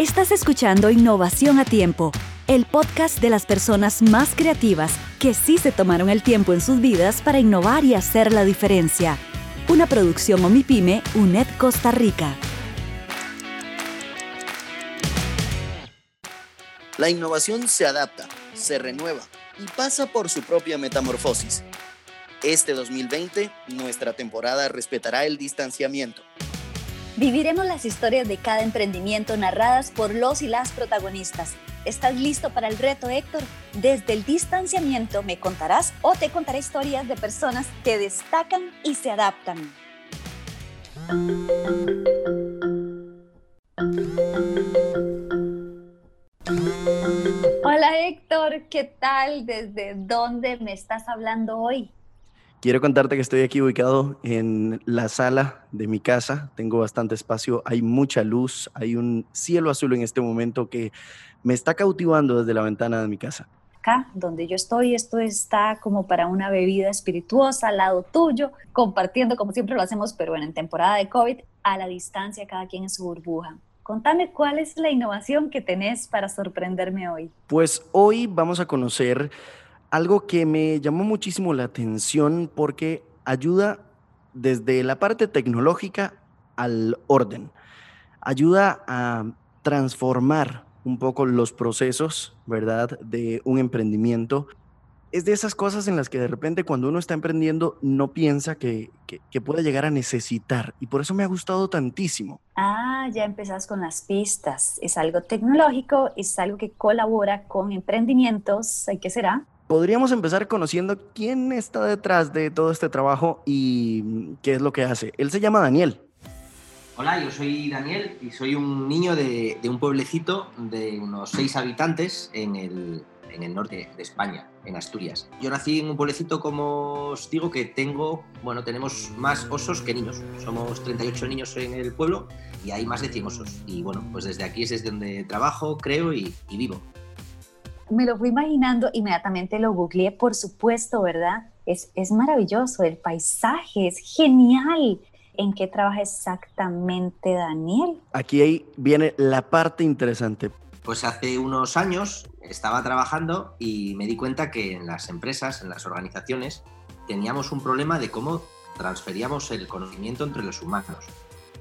Estás escuchando Innovación a Tiempo, el podcast de las personas más creativas que sí se tomaron el tiempo en sus vidas para innovar y hacer la diferencia. Una producción Omipime, UNED Costa Rica. La innovación se adapta, se renueva y pasa por su propia metamorfosis. Este 2020, nuestra temporada respetará el distanciamiento Viviremos las historias de cada emprendimiento narradas por los y las protagonistas. ¿Estás listo para el reto, Héctor? Desde el distanciamiento me contarás o te contaré historias de personas que destacan y se adaptan. Hola Héctor, ¿qué tal? ¿Desde dónde me estás hablando hoy? Quiero contarte que estoy aquí ubicado en la sala de mi casa. Tengo bastante espacio, hay mucha luz, hay un cielo azul en este momento que me está cautivando desde la ventana de mi casa. Acá, donde yo estoy, esto está como para una bebida espirituosa al lado tuyo, compartiendo como siempre lo hacemos, pero en temporada de COVID, a la distancia, cada quien en su burbuja. Contame cuál es la innovación que tenés para sorprenderme hoy. Pues hoy vamos a conocer algo que me llamó muchísimo la atención porque ayuda desde la parte tecnológica al orden. Ayuda a transformar un poco los procesos, ¿verdad?, de un emprendimiento. Es de esas cosas en las que de repente cuando uno está emprendiendo no piensa que, que, puede llegar a necesitar y por eso me ha gustado tantísimo. Ah, ya empezás con las pistas. Es algo tecnológico, es algo que colabora con emprendimientos. ¿Qué será? Podríamos empezar conociendo quién está detrás de todo este trabajo y qué es lo que hace. Él se llama Daniel. Hola, yo soy Daniel y soy un niño de, un pueblecito de unos seis habitantes en el, en el norte de España, en Asturias. Yo nací en un pueblecito, como os digo, que tengo, bueno, tenemos más osos que niños. Somos 38 niños en el pueblo y hay más de 100 osos. Y bueno, pues desde aquí es desde donde trabajo, creo y vivo me lo fui imaginando, inmediatamente lo googleé, por supuesto, ¿verdad? Es, es maravilloso, el paisaje es genial. ¿En qué trabaja exactamente Daniel? Aquí ahí viene la parte interesante. Pues hace unos años estaba trabajando y me di cuenta que en las empresas, en las organizaciones, teníamos un problema de cómo transferíamos el conocimiento entre los humanos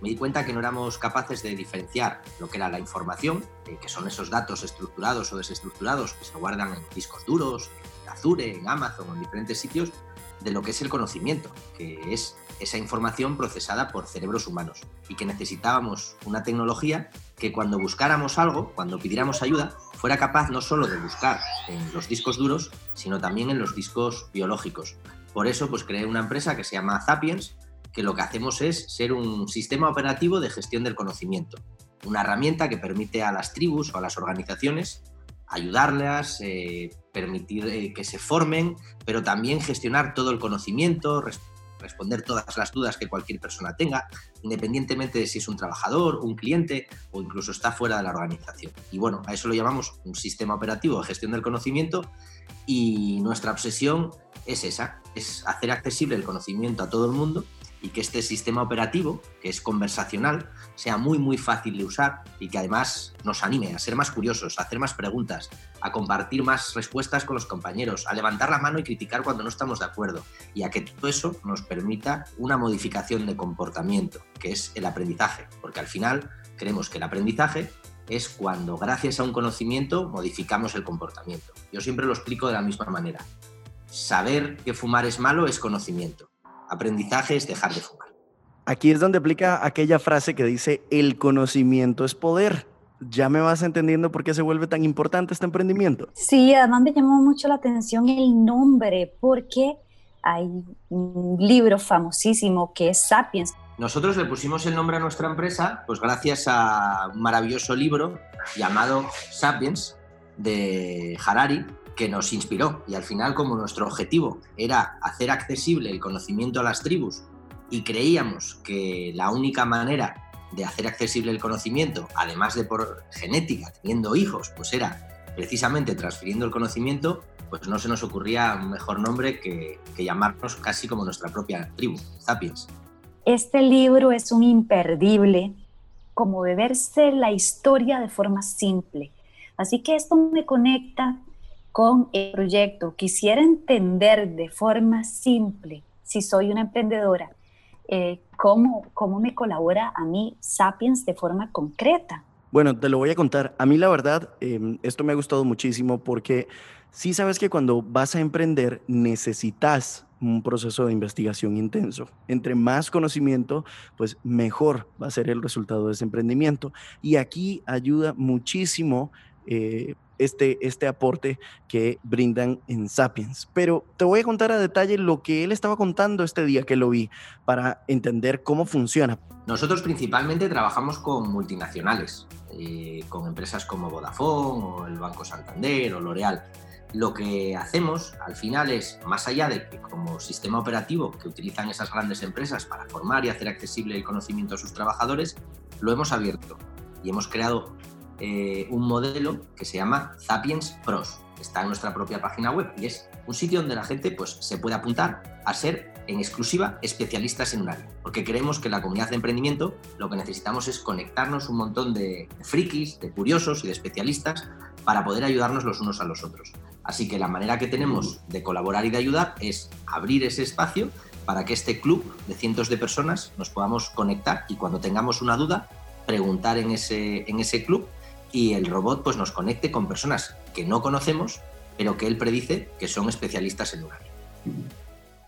me di cuenta que no éramos capaces de diferenciar lo que era la información, eh, que son esos datos estructurados o desestructurados que se guardan en discos duros, en Azure, en Amazon en diferentes sitios, de lo que es el conocimiento, que es esa información procesada por cerebros humanos y que necesitábamos una tecnología que cuando buscáramos algo, cuando pidiéramos ayuda, fuera capaz no solo de buscar en los discos duros, sino también en los discos biológicos. Por eso pues creé una empresa que se llama Zapiens, que lo que hacemos es ser un sistema operativo de gestión del conocimiento, una herramienta que permite a las tribus o a las organizaciones ayudarlas, eh, permitir eh, que se formen, pero también gestionar todo el conocimiento, responder todas las dudas que cualquier persona tenga, independientemente de si es un trabajador, un cliente o incluso está fuera de la organización. Y bueno, a eso lo llamamos un sistema operativo de gestión del conocimiento y nuestra obsesión es esa, es hacer accesible el conocimiento a todo el mundo y que este sistema operativo, que es conversacional, sea muy muy fácil de usar y que además nos anime a ser más curiosos, a hacer más preguntas, a compartir más respuestas con los compañeros, a levantar la mano y criticar cuando no estamos de acuerdo y a que todo eso nos permita una modificación de comportamiento, que es el aprendizaje, porque al final creemos que el aprendizaje es cuando gracias a un conocimiento modificamos el comportamiento. Yo siempre lo explico de la misma manera. Saber que fumar es malo es conocimiento Aprendizaje es dejar de fumar. Aquí es donde aplica aquella frase que dice, el conocimiento es poder. ¿Ya me vas entendiendo por qué se vuelve tan importante este emprendimiento? Sí, además me llamó mucho la atención el nombre, porque hay un libro famosísimo que es Sapiens. Nosotros le pusimos el nombre a nuestra empresa, pues gracias a un maravilloso libro llamado Sapiens de Harari, que nos inspiró y al final como nuestro objetivo era hacer accesible el conocimiento a las tribus y creíamos que la única manera de hacer accesible el conocimiento, además de por genética, teniendo hijos, pues era precisamente transfiriendo el conocimiento, pues no se nos ocurría un mejor nombre que, llamarnos casi como nuestra propia tribu, Sapiens. Este libro es un imperdible como beberse la historia de forma simple. Así que esto me conecta con el proyecto. Quisiera entender de forma simple, si soy una emprendedora, eh, cómo, cómo me colabora a mí Sapiens de forma concreta. Bueno, te lo voy a contar. A mí la verdad, em, esto me ha gustado muchísimo porque sí sabes que cuando vas a emprender necesitas un proceso de investigación intenso. Entre más conocimiento, pues mejor va a ser el resultado de ese emprendimiento. Y aquí ayuda muchísimo eh, este, este aporte que brindan en Sapiens. Pero te voy a contar a detalle lo que él estaba contando este día que lo vi para entender cómo funciona. Nosotros principalmente trabajamos con multinacionales, eh, con empresas como Vodafone o el Banco Santander o L'Oreal. Lo que hacemos al final es, más allá de que como sistema operativo que utilizan esas grandes empresas para formar y hacer accesible el conocimiento a sus trabajadores, lo hemos abierto y hemos creado eh, un modelo que se llama Sapiens Pros. Está en nuestra propia página web y es un sitio donde la gente pues, se puede apuntar a ser en exclusiva especialistas en un área. Porque creemos que en la comunidad de emprendimiento lo que necesitamos es conectarnos un montón de frikis, de curiosos y de especialistas para poder ayudarnos los unos a los otros. Así que la manera que tenemos de colaborar y de ayudar es abrir ese espacio para que este club de cientos de personas nos podamos conectar y cuando tengamos una duda, preguntar en ese, en ese club y el robot pues nos conecte con personas que no conocemos, pero que él predice que son especialistas en un área.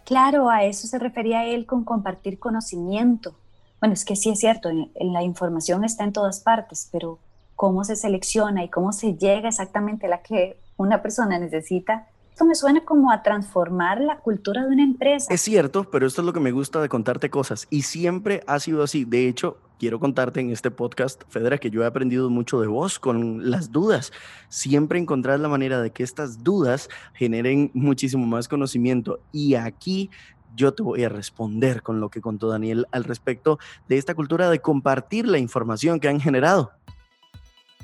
Claro, a eso se refería él con compartir conocimiento. Bueno, es que sí es cierto, la información está en todas partes, pero cómo se selecciona y cómo se llega exactamente a la que una persona necesita, esto me suena como a transformar la cultura de una empresa. Es cierto, pero esto es lo que me gusta de contarte cosas y siempre ha sido así. De hecho, quiero contarte en este podcast, Federa, que yo he aprendido mucho de vos con las dudas. Siempre encontrar la manera de que estas dudas generen muchísimo más conocimiento. Y aquí yo te voy a responder con lo que contó Daniel al respecto de esta cultura de compartir la información que han generado.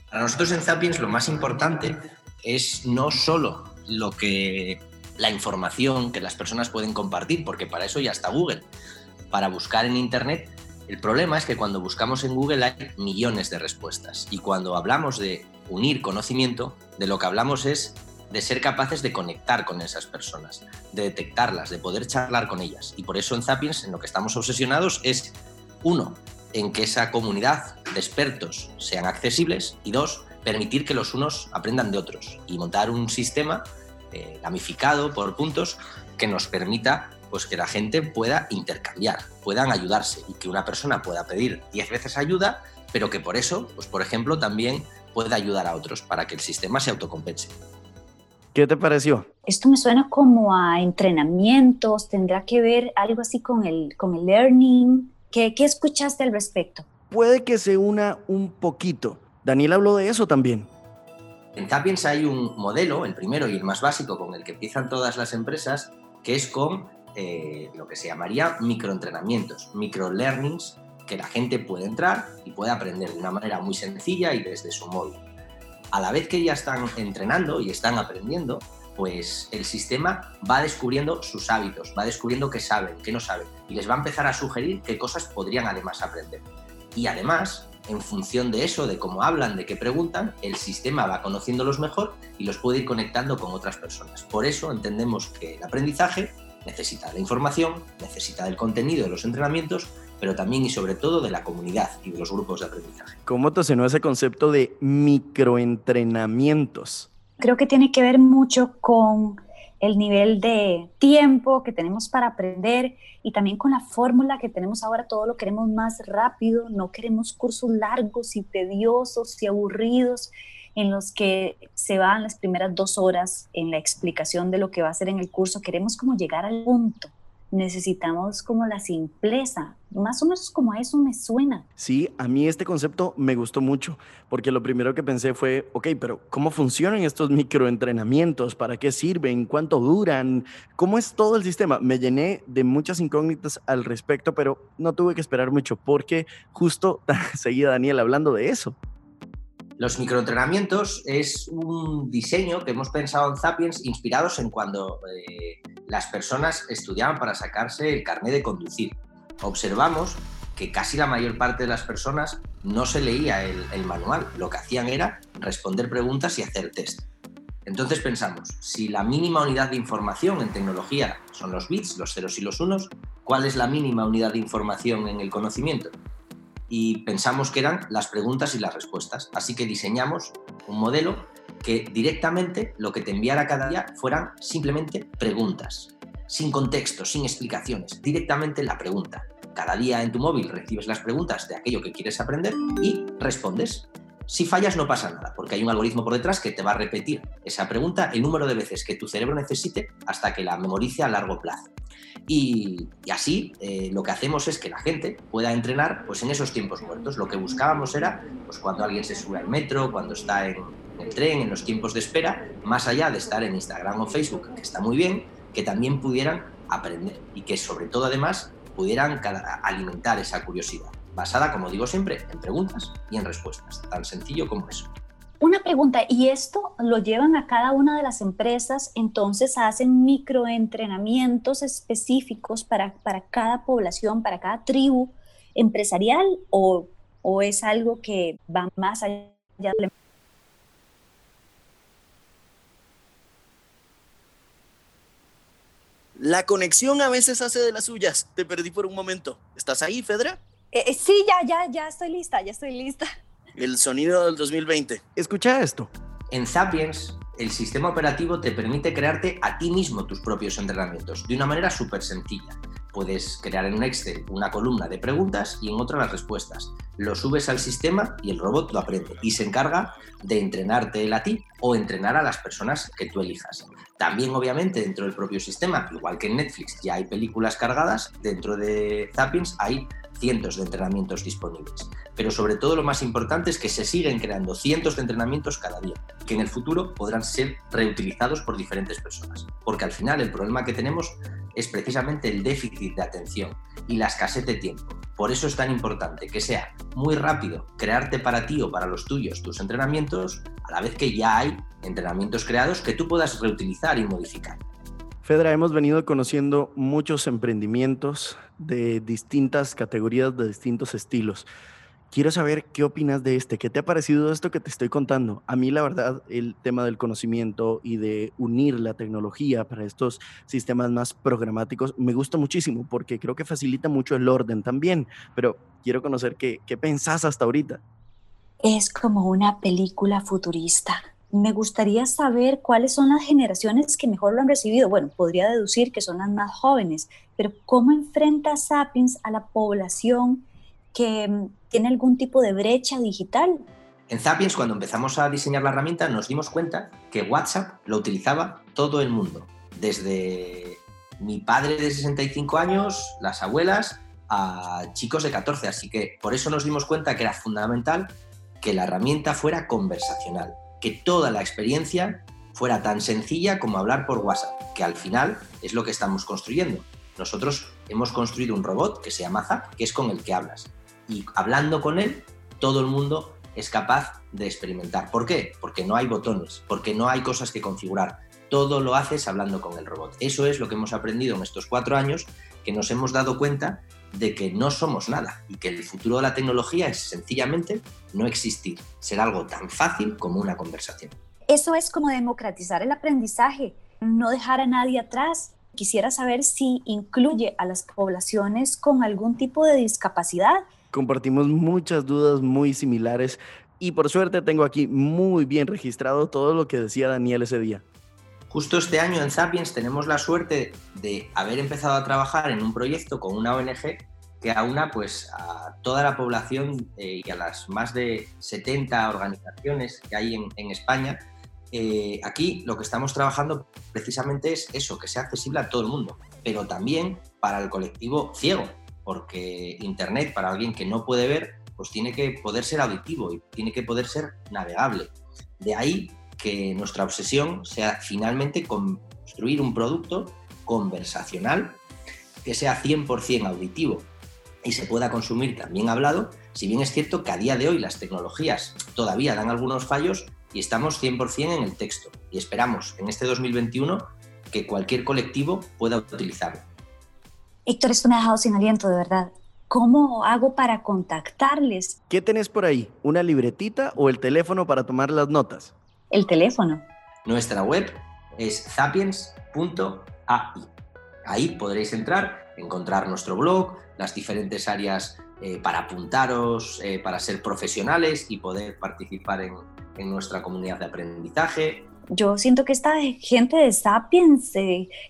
Para nosotros en Zapiens lo más importante es no solo lo que la información que las personas pueden compartir, porque para eso ya está Google, para buscar en Internet el problema es que cuando buscamos en Google hay millones de respuestas y cuando hablamos de unir conocimiento, de lo que hablamos es de ser capaces de conectar con esas personas, de detectarlas, de poder charlar con ellas. Y por eso en Zapiens en lo que estamos obsesionados es, uno, en que esa comunidad de expertos sean accesibles y dos, permitir que los unos aprendan de otros y montar un sistema eh, gamificado por puntos que nos permita pues que la gente pueda intercambiar, puedan ayudarse y que una persona pueda pedir 10 veces ayuda, pero que por eso, pues por ejemplo, también pueda ayudar a otros para que el sistema se autocompense. ¿Qué te pareció? Esto me suena como a entrenamientos, tendrá que ver algo así con el, con el learning. ¿Qué, ¿Qué escuchaste al respecto? Puede que se una un poquito. Daniel habló de eso también. En Tapiens hay un modelo, el primero y el más básico con el que empiezan todas las empresas, que es con eh, lo que se llamaría microentrenamientos, microlearnings, que la gente puede entrar y puede aprender de una manera muy sencilla y desde su móvil. A la vez que ya están entrenando y están aprendiendo, pues el sistema va descubriendo sus hábitos, va descubriendo qué saben, qué no saben, y les va a empezar a sugerir qué cosas podrían además aprender. Y además, en función de eso, de cómo hablan, de qué preguntan, el sistema va conociéndolos mejor y los puede ir conectando con otras personas. Por eso entendemos que el aprendizaje necesita la información, necesita del contenido de los entrenamientos, pero también y sobre todo de la comunidad y de los grupos de aprendizaje. ¿Cómo te ese concepto de microentrenamientos? Creo que tiene que ver mucho con el nivel de tiempo que tenemos para aprender y también con la fórmula que tenemos ahora, todo lo queremos más rápido, no queremos cursos largos y tediosos y aburridos en los que se van las primeras dos horas en la explicación de lo que va a ser en el curso. Queremos como llegar al punto. Necesitamos como la simpleza. Más o menos como eso me suena. Sí, a mí este concepto me gustó mucho, porque lo primero que pensé fue, ok, pero ¿cómo funcionan estos microentrenamientos? ¿Para qué sirven? ¿Cuánto duran? ¿Cómo es todo el sistema? Me llené de muchas incógnitas al respecto, pero no tuve que esperar mucho, porque justo seguía Daniel hablando de eso. Los microentrenamientos es un diseño que hemos pensado en Zapiens inspirados en cuando eh, las personas estudiaban para sacarse el carnet de conducir. Observamos que casi la mayor parte de las personas no se leía el, el manual. Lo que hacían era responder preguntas y hacer test. Entonces pensamos, si la mínima unidad de información en tecnología son los bits, los ceros y los unos, ¿cuál es la mínima unidad de información en el conocimiento? Y pensamos que eran las preguntas y las respuestas. Así que diseñamos un modelo que directamente lo que te enviara cada día fueran simplemente preguntas, sin contexto, sin explicaciones, directamente la pregunta. Cada día en tu móvil recibes las preguntas de aquello que quieres aprender y respondes. Si fallas no pasa nada, porque hay un algoritmo por detrás que te va a repetir esa pregunta el número de veces que tu cerebro necesite hasta que la memorice a largo plazo. Y, así eh, lo que hacemos es que la gente pueda entrenar pues, en esos tiempos muertos. Lo que buscábamos era pues, cuando alguien se sube al metro, cuando está en, el tren, en los tiempos de espera, más allá de estar en Instagram o Facebook, que está muy bien, que también pudieran aprender y que sobre todo además pudieran alimentar esa curiosidad basada, como digo siempre, en preguntas y en respuestas, tan sencillo como eso. Una pregunta, ¿y esto lo llevan a cada una de las empresas? Entonces hacen microentrenamientos específicos para, para cada población, para cada tribu empresarial o, o es algo que va más allá de La conexión a veces hace de las suyas. Te perdí por un momento. ¿Estás ahí, Fedra? Eh, eh, sí, ya, ya, ya estoy lista, ya estoy lista. El sonido del 2020. Escucha esto. En Sapiens, el sistema operativo te permite crearte a ti mismo tus propios entrenamientos de una manera súper sencilla. Puedes crear en un Excel una columna de preguntas y en otra las respuestas. Lo subes al sistema y el robot lo aprende y se encarga de entrenarte él a ti o entrenar a las personas que tú elijas. También, obviamente, dentro del propio sistema, igual que en Netflix ya hay películas cargadas, dentro de Zappings hay cientos de entrenamientos disponibles. Pero sobre todo lo más importante es que se siguen creando cientos de entrenamientos cada día, que en el futuro podrán ser reutilizados por diferentes personas. Porque al final el problema que tenemos es precisamente el déficit de atención y la escasez de tiempo. Por eso es tan importante que sea muy rápido crearte para ti o para los tuyos tus entrenamientos, a la vez que ya hay entrenamientos creados que tú puedas reutilizar y modificar. Fedra, hemos venido conociendo muchos emprendimientos de distintas categorías, de distintos estilos. Quiero saber qué opinas de este, qué te ha parecido esto que te estoy contando. A mí la verdad el tema del conocimiento y de unir la tecnología para estos sistemas más programáticos me gusta muchísimo porque creo que facilita mucho el orden también, pero quiero conocer qué, qué pensás hasta ahorita. Es como una película futurista me gustaría saber cuáles son las generaciones que mejor lo han recibido. Bueno, podría deducir que son las más jóvenes, pero ¿cómo enfrenta Sapiens a la población que mm, tiene algún tipo de brecha digital? En Sapiens, cuando empezamos a diseñar la herramienta, nos dimos cuenta que WhatsApp lo utilizaba todo el mundo, desde mi padre de 65 años, las abuelas, a chicos de 14. Así que por eso nos dimos cuenta que era fundamental que la herramienta fuera conversacional que toda la experiencia fuera tan sencilla como hablar por WhatsApp, que al final es lo que estamos construyendo. Nosotros hemos construido un robot que se llama Zap, que es con el que hablas. Y hablando con él, todo el mundo es capaz de experimentar. ¿Por qué? Porque no hay botones, porque no hay cosas que configurar. Todo lo haces hablando con el robot. Eso es lo que hemos aprendido en estos cuatro años, que nos hemos dado cuenta de que no somos nada y que el futuro de la tecnología es sencillamente no existir, ser algo tan fácil como una conversación. Eso es como democratizar el aprendizaje, no dejar a nadie atrás. Quisiera saber si incluye a las poblaciones con algún tipo de discapacidad. Compartimos muchas dudas muy similares y por suerte tengo aquí muy bien registrado todo lo que decía Daniel ese día. Justo este año en Sapiens tenemos la suerte de haber empezado a trabajar en un proyecto con una ONG que aúna pues, a toda la población eh, y a las más de 70 organizaciones que hay en, España. Eh, aquí lo que estamos trabajando precisamente es eso, que sea accesible a todo el mundo, pero también para el colectivo ciego, porque Internet para alguien que no puede ver, pues tiene que poder ser auditivo y tiene que poder ser navegable. De ahí que nuestra obsesión sea finalmente construir un producto conversacional que sea 100% auditivo y se pueda consumir también hablado, si bien es cierto que a día de hoy las tecnologías todavía dan algunos fallos y estamos 100% en el texto y esperamos en este 2021 que cualquier colectivo pueda utilizarlo. Héctor, esto me ha dejado sin aliento, de verdad. ¿Cómo hago para contactarles? ¿Qué tenés por ahí? ¿Una libretita o el teléfono para tomar las notas? El teléfono. Nuestra web es sapiens.ai. Ahí podréis entrar, encontrar nuestro blog, las diferentes áreas eh, para apuntaros, eh, para ser profesionales y poder participar en, en, nuestra comunidad de aprendizaje. Yo siento que esta gente de Sapiens,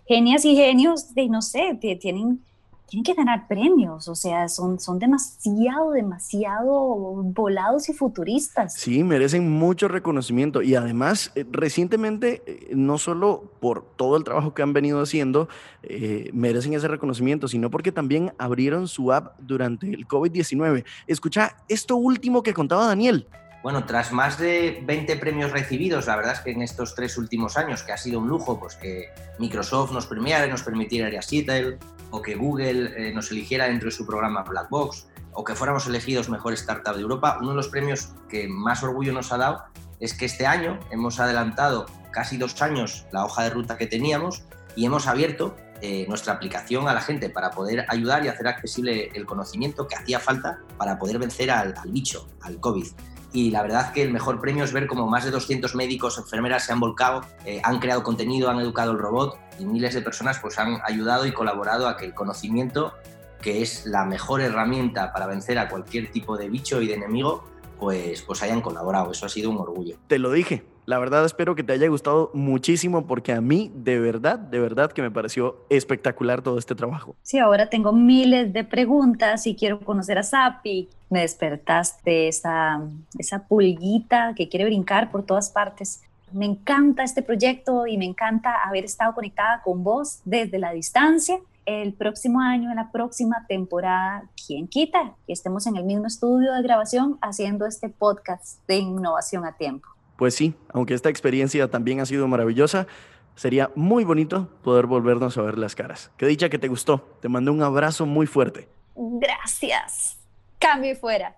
genias y genios, de, no sé, tienen tienen que ganar premios, o sea, son, son demasiado, demasiado volados y futuristas. Sí, merecen mucho reconocimiento y además eh, recientemente, eh, no solo por todo el trabajo que han venido haciendo, eh, merecen ese reconocimiento, sino porque también abrieron su app durante el COVID-19. Escucha esto último que contaba Daniel. Bueno, tras más de 20 premios recibidos, la verdad es que en estos tres últimos años, que ha sido un lujo, pues que Microsoft nos premiara y nos permitiera ir a Seattle, o que Google eh, nos eligiera dentro de su programa Black Box, o que fuéramos elegidos mejor startup de Europa, uno de los premios que más orgullo nos ha dado es que este año hemos adelantado casi dos años la hoja de ruta que teníamos y hemos abierto eh, nuestra aplicación a la gente para poder ayudar y hacer accesible el conocimiento que hacía falta para poder vencer al, al bicho, al COVID y la verdad que el mejor premio es ver cómo más de 200 médicos, enfermeras se han volcado, eh, han creado contenido, han educado el robot y miles de personas pues han ayudado y colaborado a que el conocimiento, que es la mejor herramienta para vencer a cualquier tipo de bicho y de enemigo, pues, pues hayan colaborado. Eso ha sido un orgullo. Te lo dije, la verdad espero que te haya gustado muchísimo porque a mí de verdad, de verdad que me pareció espectacular todo este trabajo. Sí, ahora tengo miles de preguntas y quiero conocer a Sapi. Me despertaste esa, esa pulguita que quiere brincar por todas partes. Me encanta este proyecto y me encanta haber estado conectada con vos desde la distancia. El próximo año, en la próxima temporada, ¿quién quita? Que estemos en el mismo estudio de grabación haciendo este podcast de innovación a tiempo pues sí, aunque esta experiencia también ha sido maravillosa, sería muy bonito poder volvernos a ver las caras. Qué dicha que te gustó. Te mando un abrazo muy fuerte. Gracias. Cambio y fuera.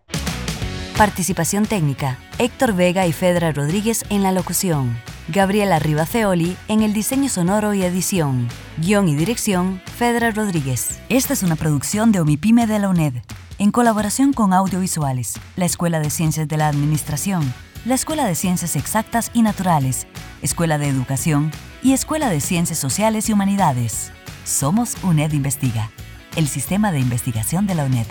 Participación técnica. Héctor Vega y Fedra Rodríguez en la locución. Gabriela Rivaceoli en el diseño sonoro y edición. Guión y dirección, Fedra Rodríguez. Esta es una producción de Omipime de la UNED, en colaboración con Audiovisuales, la Escuela de Ciencias de la Administración la Escuela de Ciencias Exactas y Naturales, Escuela de Educación y Escuela de Ciencias Sociales y Humanidades. Somos UNED Investiga, el sistema de investigación de la UNED.